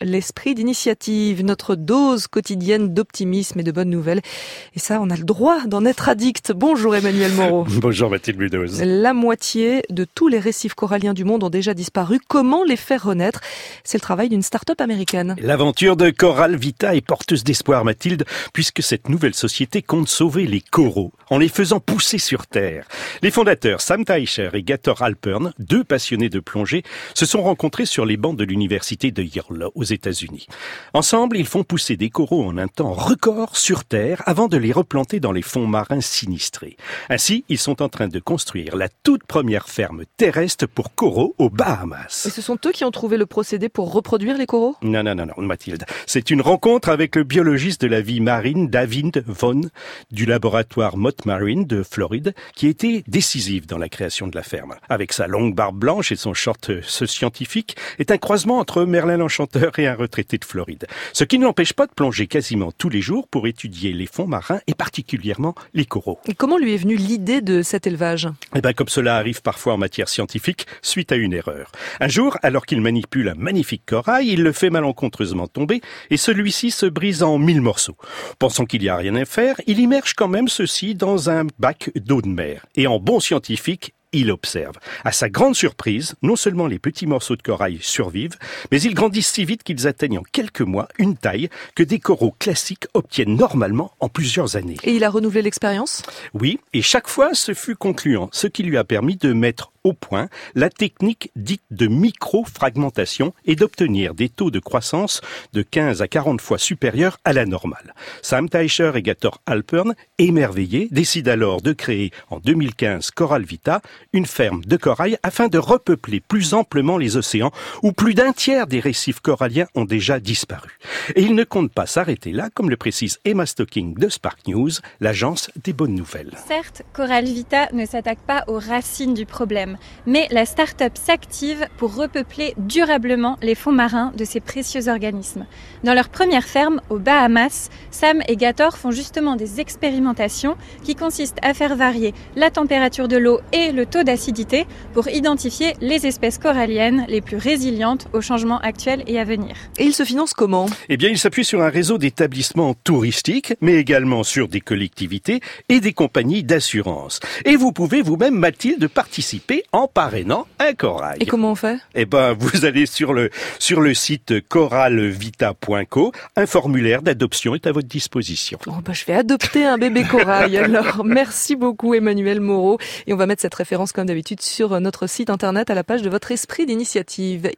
l'esprit d'initiative, notre dose quotidienne d'optimisme et de bonnes nouvelles. Et ça, on a le droit d'en être addict. Bonjour Emmanuel Moreau. Bonjour Mathilde Munoz. La moitié de tous les récifs coralliens du monde ont déjà disparu. Comment les faire renaître? C'est le travail d'une start-up américaine. L'aventure de Coral Vita est porteuse d'espoir, Mathilde, puisque cette nouvelle société compte sauver les coraux en les faisant pousser sur Terre. Les fondateurs Sam Teicher et Gator Alpern, deux passionnés de plongée, se sont rencontrés sur les bancs de l'université de Yale aux États-Unis. Ensemble, ils font pousser des coraux en un temps record sur Terre avant de les replanter dans les fonds marins sinistrés. Ainsi, ils sont en train de construire la toute première ferme terrestre pour coraux aux Bahamas. Et ce sont eux qui ont trouvé le procédé pour reproduire les coraux? Non, non, non, non, Mathilde. C'est une rencontre avec le biologiste de la vie marine David Vaughan du laboratoire Mott Marine de Floride qui a été décisif dans la création de la ferme. Avec sa longue barbe blanche et son short, ce scientifique est un croisement entre Merlin l'Enchanteur un retraité de Floride. Ce qui ne l'empêche pas de plonger quasiment tous les jours pour étudier les fonds marins et particulièrement les coraux. Et comment lui est venue l'idée de cet élevage? Eh ben, comme cela arrive parfois en matière scientifique, suite à une erreur. Un jour, alors qu'il manipule un magnifique corail, il le fait malencontreusement tomber et celui-ci se brise en mille morceaux. Pensant qu'il n'y a rien à faire, il immerge quand même ceci dans un bac d'eau de mer. Et en bon scientifique, il observe. À sa grande surprise, non seulement les petits morceaux de corail survivent, mais ils grandissent si vite qu'ils atteignent en quelques mois une taille que des coraux classiques obtiennent normalement en plusieurs années. Et il a renouvelé l'expérience? Oui, et chaque fois ce fut concluant, ce qui lui a permis de mettre au point la technique dite de micro-fragmentation et d'obtenir des taux de croissance de 15 à 40 fois supérieurs à la normale. Sam Teicher et Gator Alpern, émerveillés, décident alors de créer en 2015 Coral Vita, une ferme de corail afin de repeupler plus amplement les océans où plus d'un tiers des récifs coralliens ont déjà disparu. Et ils ne comptent pas s'arrêter là, comme le précise Emma Stocking de Spark News, l'agence des bonnes nouvelles. Certes, Coral Vita ne s'attaque pas aux racines du problème, mais la start-up s'active pour repeupler durablement les fonds marins de ces précieux organismes. Dans leur première ferme, aux Bahamas, Sam et Gator font justement des expérimentations qui consistent à faire varier la température de l'eau et le taux d'acidité pour identifier les espèces coralliennes les plus résilientes aux changements actuels et à venir. Et ils se financent comment? Eh bien, ils s'appuient sur un réseau d'établissements touristiques, mais également sur des collectivités et des compagnies d'assurance. Et vous pouvez vous-même, Mathilde, participer en parrainant un corail. Et comment on fait? Eh ben, vous allez sur le, sur le site coralvita.co. Un formulaire d'adoption est à votre disposition. Oh bah, je vais adopter un bébé corail. Alors, merci beaucoup Emmanuel Moreau. Et on va mettre cette référence comme d'habitude sur notre site internet à la page de votre esprit d'initiative.